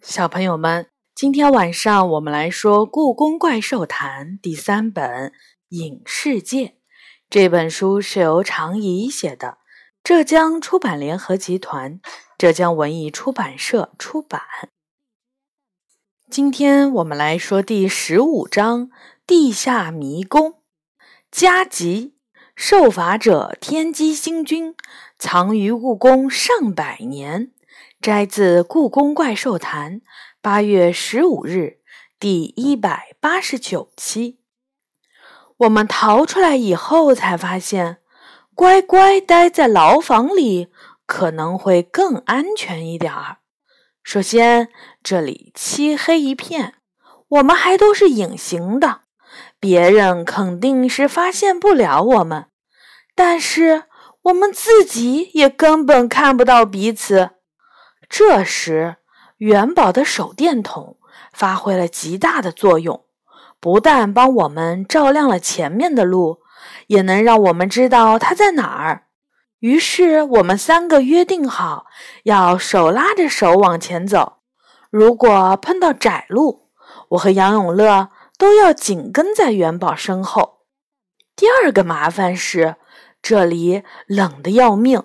小朋友们，今天晚上我们来说《故宫怪兽谈》第三本《影世界》。这本书是由常怡写的，浙江出版联合集团、浙江文艺出版社出版。今天我们来说第十五章《地下迷宫》。加急，受罚者天机星君，藏于故宫上百年。摘自《故宫怪兽谈》，八月十五日，第一百八十九期。我们逃出来以后，才发现乖乖待在牢房里可能会更安全一点儿。首先，这里漆黑一片，我们还都是隐形的，别人肯定是发现不了我们。但是我们自己也根本看不到彼此。这时，元宝的手电筒发挥了极大的作用，不但帮我们照亮了前面的路，也能让我们知道它在哪儿。于是，我们三个约定好要手拉着手往前走。如果碰到窄路，我和杨永乐都要紧跟在元宝身后。第二个麻烦是，这里冷得要命。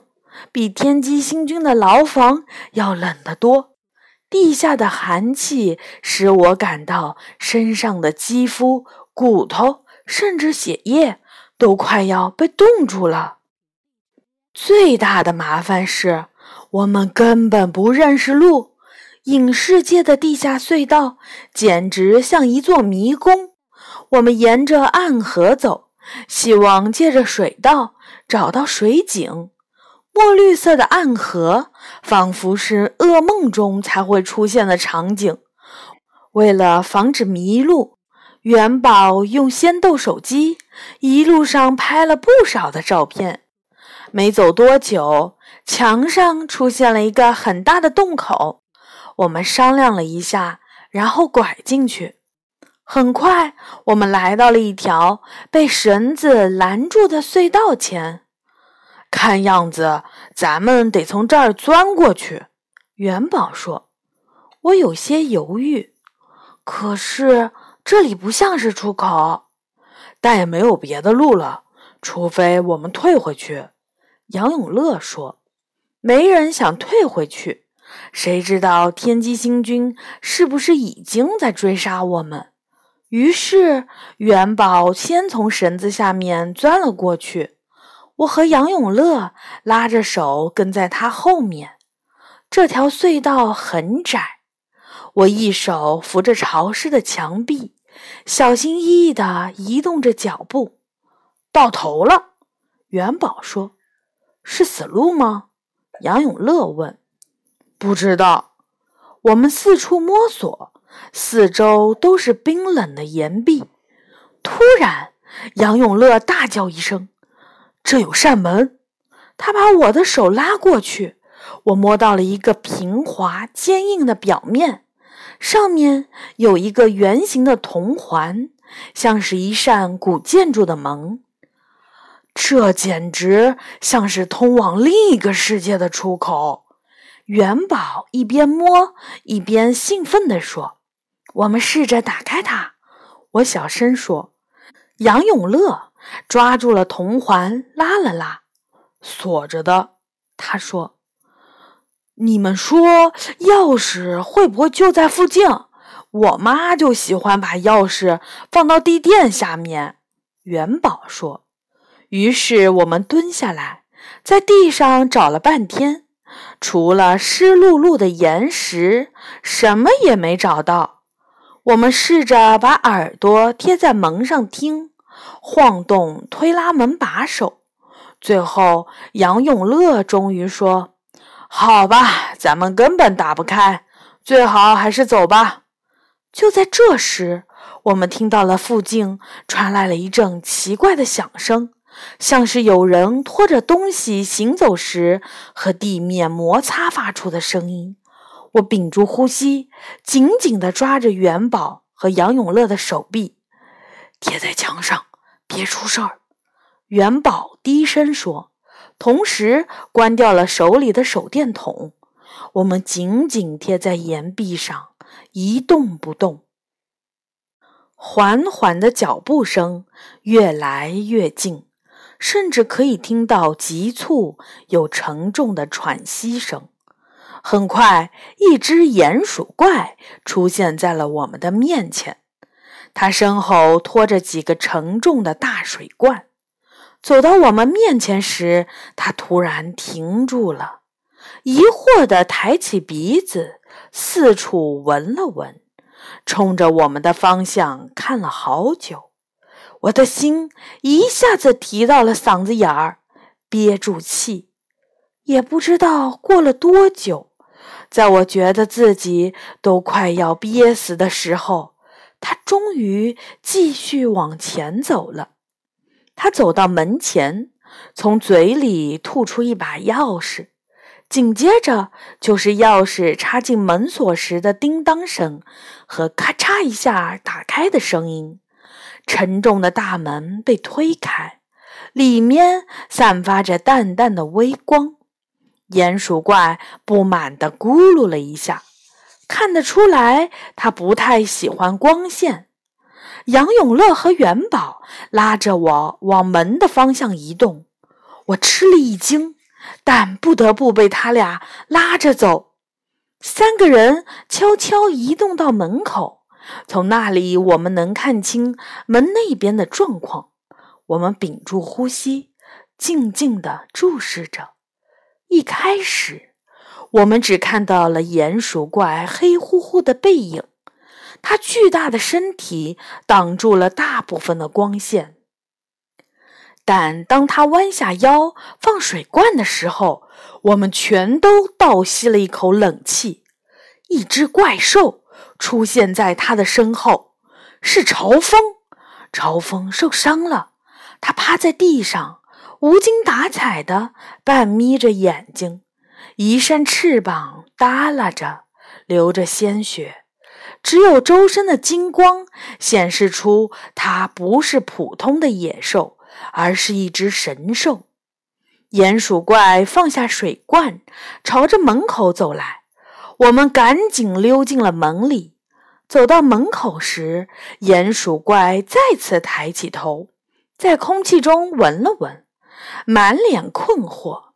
比天机星君的牢房要冷得多，地下的寒气使我感到身上的肌肤、骨头，甚至血液都快要被冻住了。最大的麻烦是我们根本不认识路，影世界的地下隧道简直像一座迷宫。我们沿着暗河走，希望借着水道找到水井。墨绿色的暗河，仿佛是噩梦中才会出现的场景。为了防止迷路，元宝用仙豆手机一路上拍了不少的照片。没走多久，墙上出现了一个很大的洞口。我们商量了一下，然后拐进去。很快，我们来到了一条被绳子拦住的隧道前。看样子，咱们得从这儿钻过去。”元宝说。“我有些犹豫，可是这里不像是出口，但也没有别的路了，除非我们退回去。”杨永乐说。“没人想退回去，谁知道天机星君是不是已经在追杀我们？”于是元宝先从绳子下面钻了过去。我和杨永乐拉着手跟在他后面。这条隧道很窄，我一手扶着潮湿的墙壁，小心翼翼地移动着脚步。到头了，元宝说：“是死路吗？”杨永乐问。“不知道。”我们四处摸索，四周都是冰冷的岩壁。突然，杨永乐大叫一声。这有扇门，他把我的手拉过去，我摸到了一个平滑坚硬的表面，上面有一个圆形的铜环，像是一扇古建筑的门。这简直像是通往另一个世界的出口。元宝一边摸一边兴奋地说：“我们试着打开它。”我小声说：“杨永乐。”抓住了铜环，拉了拉，锁着的。他说：“你们说钥匙会不会就在附近？我妈就喜欢把钥匙放到地垫下面。”元宝说。于是我们蹲下来，在地上找了半天，除了湿漉漉的岩石，什么也没找到。我们试着把耳朵贴在门上听。晃动推拉门把手，最后杨永乐终于说：“好吧，咱们根本打不开，最好还是走吧。”就在这时，我们听到了附近传来了一阵奇怪的响声，像是有人拖着东西行走时和地面摩擦发出的声音。我屏住呼吸，紧紧地抓着元宝和杨永乐的手臂，贴在墙上。别出事儿，元宝低声说，同时关掉了手里的手电筒。我们紧紧贴在岩壁上，一动不动。缓缓的脚步声越来越近，甚至可以听到急促又沉重的喘息声。很快，一只鼹鼠怪出现在了我们的面前，他身后拖着几个沉重的大水罐。走到我们面前时，他突然停住了，疑惑地抬起鼻子，四处闻了闻，冲着我们的方向看了好久。我的心一下子提到了嗓子眼儿，憋住气。也不知道过了多久，在我觉得自己都快要憋死的时候，它终于继续往前走了。他走到门前，从嘴里吐出一把钥匙，紧接着就是钥匙插进门锁时的叮当声和咔嚓一下打开的声音。沉重的大门被推开，里面散发着淡淡的微光。鼹鼠怪不满地咕噜了一下，看得出来他不太喜欢光线。杨永乐和元宝拉着我往门的方向移动，我吃了一惊，但不得不被他俩拉着走。三个人悄悄移动到门口，从那里我们能看清门那边的状况。我们屏住呼吸，静静地注视着。一开始，我们只看到了鼹鼠怪黑乎乎的背影。他巨大的身体挡住了大部分的光线，但当他弯下腰放水罐的时候，我们全都倒吸了一口冷气。一只怪兽出现在他的身后，是朝风。朝风受伤了，他趴在地上，无精打采的，半眯着眼睛，一扇翅膀耷拉着，流着鲜血。只有周身的金光显示出它不是普通的野兽，而是一只神兽。鼹鼠怪放下水罐，朝着门口走来。我们赶紧溜进了门里。走到门口时，鼹鼠怪再次抬起头，在空气中闻了闻，满脸困惑。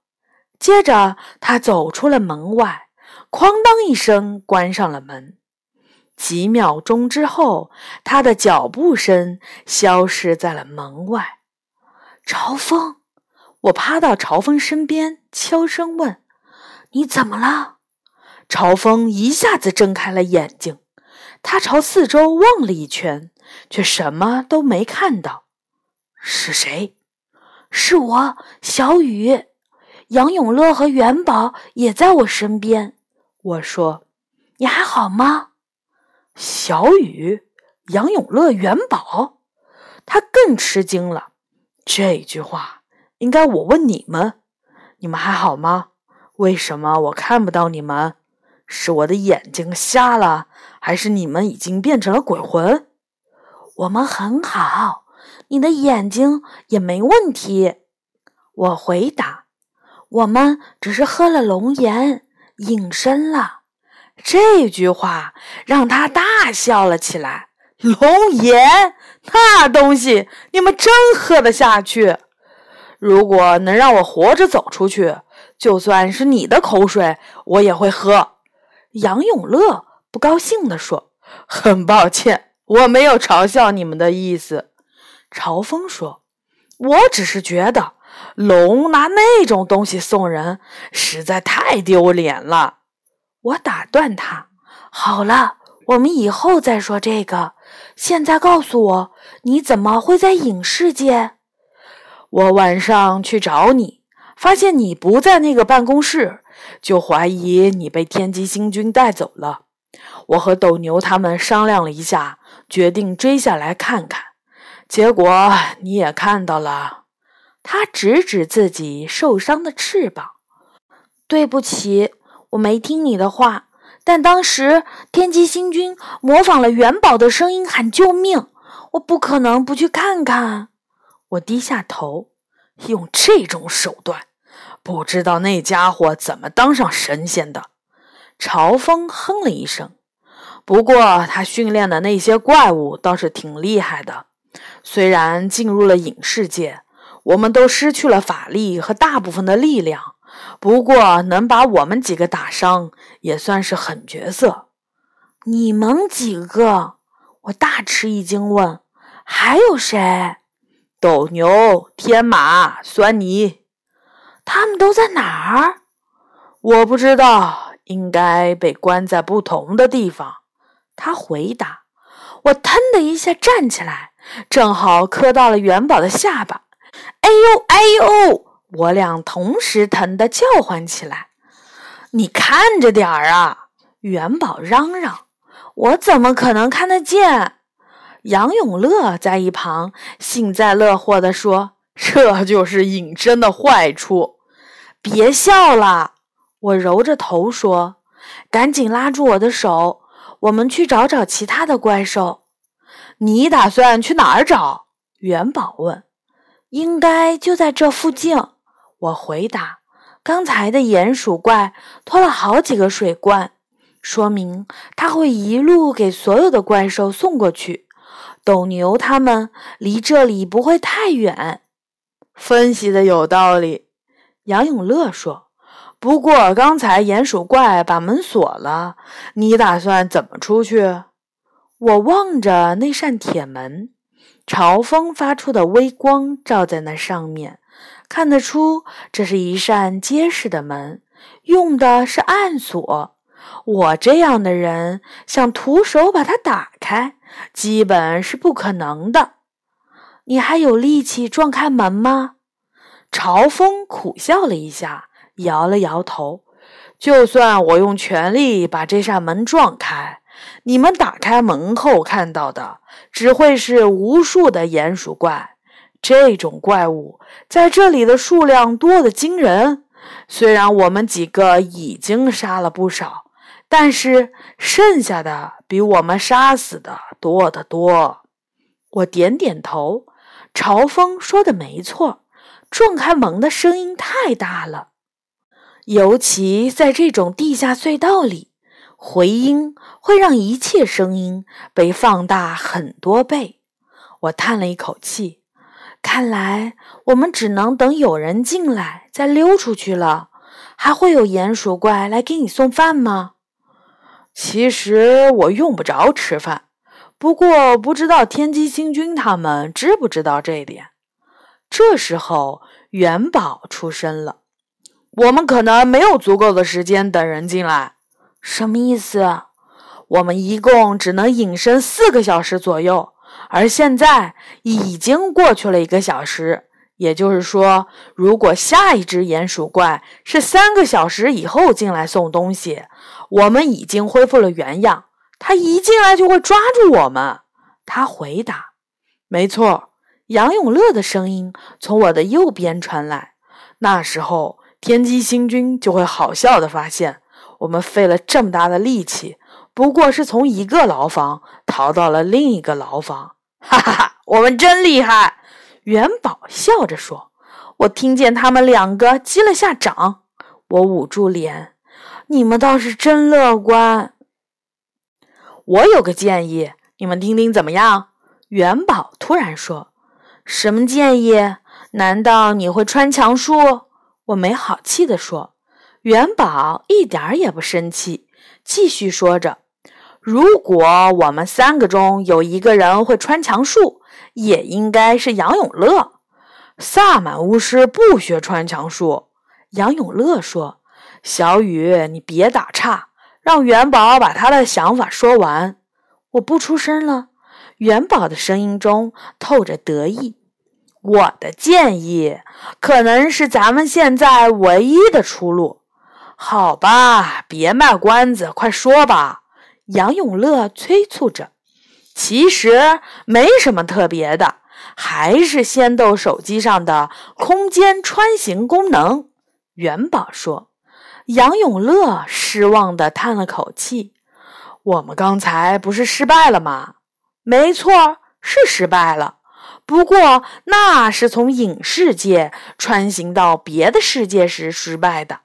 接着，他走出了门外，哐当一声关上了门。几秒钟之后，他的脚步声消失在了门外。朝风，我趴到朝风身边，悄声问：“你怎么了？”朝风一下子睁开了眼睛，他朝四周望了一圈，却什么都没看到。是谁？是我，小雨。杨永乐和元宝也在我身边。我说：“你还好吗？”小雨、杨永乐、元宝，他更吃惊了。这句话应该我问你们：你们还好吗？为什么我看不到你们？是我的眼睛瞎了，还是你们已经变成了鬼魂？我们很好，你的眼睛也没问题。我回答：我们只是喝了龙眼，隐身了。这句话让他大笑了起来。龙眼那东西，你们真喝得下去？如果能让我活着走出去，就算是你的口水，我也会喝。杨永乐不高兴地说：“很抱歉，我没有嘲笑你们的意思。”朝风说：“我只是觉得龙拿那种东西送人，实在太丢脸了。”我打断他：“好了，我们以后再说这个。现在告诉我，你怎么会在影视界？我晚上去找你，发现你不在那个办公室，就怀疑你被天机星君带走了。我和斗牛他们商量了一下，决定追下来看看。结果你也看到了。”他指指自己受伤的翅膀：“对不起。”我没听你的话，但当时天机星君模仿了元宝的声音喊救命，我不可能不去看看。我低下头，用这种手段，不知道那家伙怎么当上神仙的。朝风哼了一声。不过，他训练的那些怪物倒是挺厉害的。虽然进入了影世界，我们都失去了法力和大部分的力量，不过能把我们几个打伤，也算是狠角色。你们几个？我大吃一惊，问：“还有谁？”斗牛、天马、酸泥，他们都在哪儿？我不知道，应该被关在不同的地方。他回答：“我腾的一下站起来，正好磕到了元宝的下巴。哎呦哎呦！我俩同时疼得叫唤起来。你看着点儿啊！”元宝嚷嚷：“我怎么可能看得见？”杨永乐在一旁幸灾乐祸地说：“这就是隐身的坏处。”别笑了，我揉着头说：“赶紧拉住我的手。”我们去找找其他的怪兽。你打算去哪儿找？元宝问。应该就在这附近。我回答。刚才的鼹鼠怪拖了好几个水罐，说明他会一路给所有的怪兽送过去。斗牛他们离这里不会太远。分析的有道理。杨永乐说。不过刚才鼹鼠怪把门锁了，你打算怎么出去？我望着那扇铁门，朝风发出的微光照在那上面，看得出这是一扇结实的门，用的是暗锁。我这样的人想徒手把它打开，基本是不可能的。你还有力气撞开门吗？朝风苦笑了一下。摇了摇头，就算我用全力把这扇门撞开，你们打开门后看到的只会是无数的鼹鼠怪。这种怪物在这里的数量多得惊人。虽然我们几个已经杀了不少，但是剩下的比我们杀死的多得多。我点点头，朝风说的没错，撞开门的声音太大了。尤其在这种地下隧道里，回音会让一切声音被放大很多倍。我叹了一口气，看来我们只能等有人进来再溜出去了。还会有鼹鼠怪来给你送饭吗？其实我用不着吃饭，不过不知道天机星君他们知不知道这一点。这时候，元宝出声了。我们可能没有足够的时间等人进来，什么意思？我们一共只能隐身四个小时左右，而现在已经过去了一个小时。也就是说，如果下一只鼹鼠怪是三个小时以后进来送东西，我们已经恢复了原样，他一进来就会抓住我们。他回答：“没错。”杨永乐的声音从我的右边传来。那时候。天机星君就会好笑的发现，我们费了这么大的力气，不过是从一个牢房逃到了另一个牢房。哈哈哈，我们真厉害！元宝笑着说。我听见他们两个击了下掌，我捂住脸。你们倒是真乐观。我有个建议，你们听听怎么样？元宝突然说：“什么建议？难道你会穿墙术？”我没好气地说：“元宝一点儿也不生气，继续说着：‘如果我们三个中有一个人会穿墙术，也应该是杨永乐。’萨满巫师不学穿墙术。”杨永乐说：“小雨，你别打岔，让元宝把他的想法说完。”我不出声了。元宝的声音中透着得意。我的建议可能是咱们现在唯一的出路，好吧？别卖关子，快说吧！杨永乐催促着。其实没什么特别的，还是仙豆手机上的空间穿行功能。元宝说。杨永乐失望地叹了口气：“我们刚才不是失败了吗？”“没错，是失败了。”不过，那是从影视界穿行到别的世界时失败的。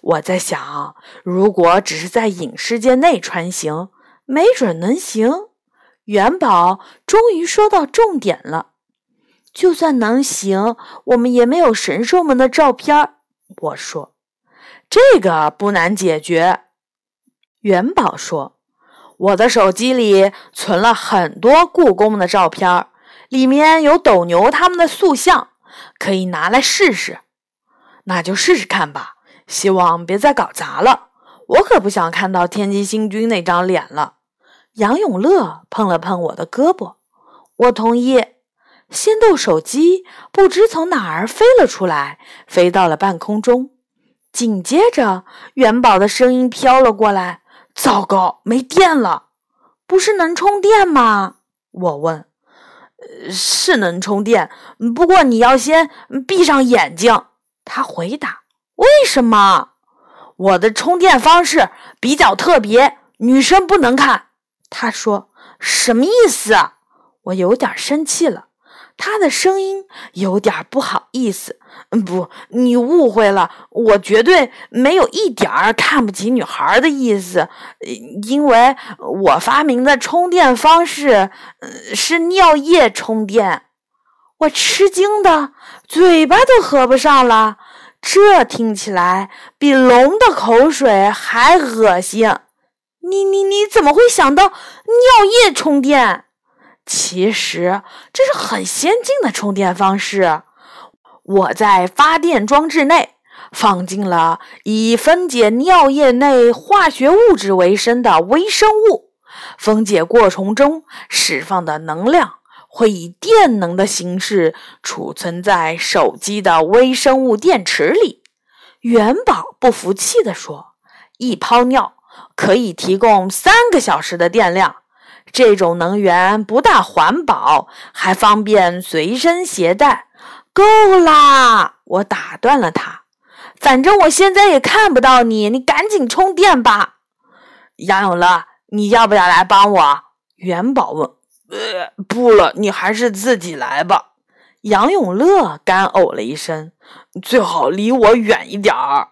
我在想，如果只是在影视界内穿行，没准能行。元宝终于说到重点了。就算能行，我们也没有神兽们的照片。我说，这个不难解决。元宝说，我的手机里存了很多故宫的照片，里面有斗牛他们的塑像，可以拿来试试。那就试试看吧。希望别再搞砸了，我可不想看到天机星君那张脸了。杨永乐碰了碰我的胳膊，我同意。仙豆手机不知从哪儿飞了出来，飞到了半空中。紧接着，元宝的声音飘了过来：“糟糕，没电了！不是能充电吗？”我问。“是能充电，不过你要先闭上眼睛。”他回答。为什么我的充电方式比较特别，女生不能看？他说什么意思？我有点生气了，他的声音有点不好意思。嗯不，你误会了，我绝对没有一点儿看不起女孩的意思，因为我发明的充电方式是尿液充电。我吃惊的嘴巴都合不上了。这听起来比龙的口水还恶心！你你你怎么会想到尿液充电？其实这是很先进的充电方式。我在发电装置内放进了以分解尿液内化学物质为生的微生物，分解过程中释放的能量。会以电能的形式储存在手机的微生物电池里。元宝不服气地说：“一泡尿可以提供三个小时的电量，这种能源不大环保，还方便随身携带。”够啦！我打断了他。反正我现在也看不到你，你赶紧充电吧。杨永乐，你要不要来帮我？元宝问。呃，不了，你还是自己来吧。杨永乐干呕了一声，最好离我远一点儿。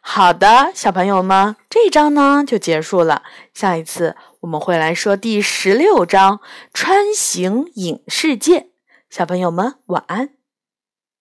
好的，小朋友们，这一章呢就结束了。下一次我们会来说第十六章“穿行影视界”。小朋友们，晚安。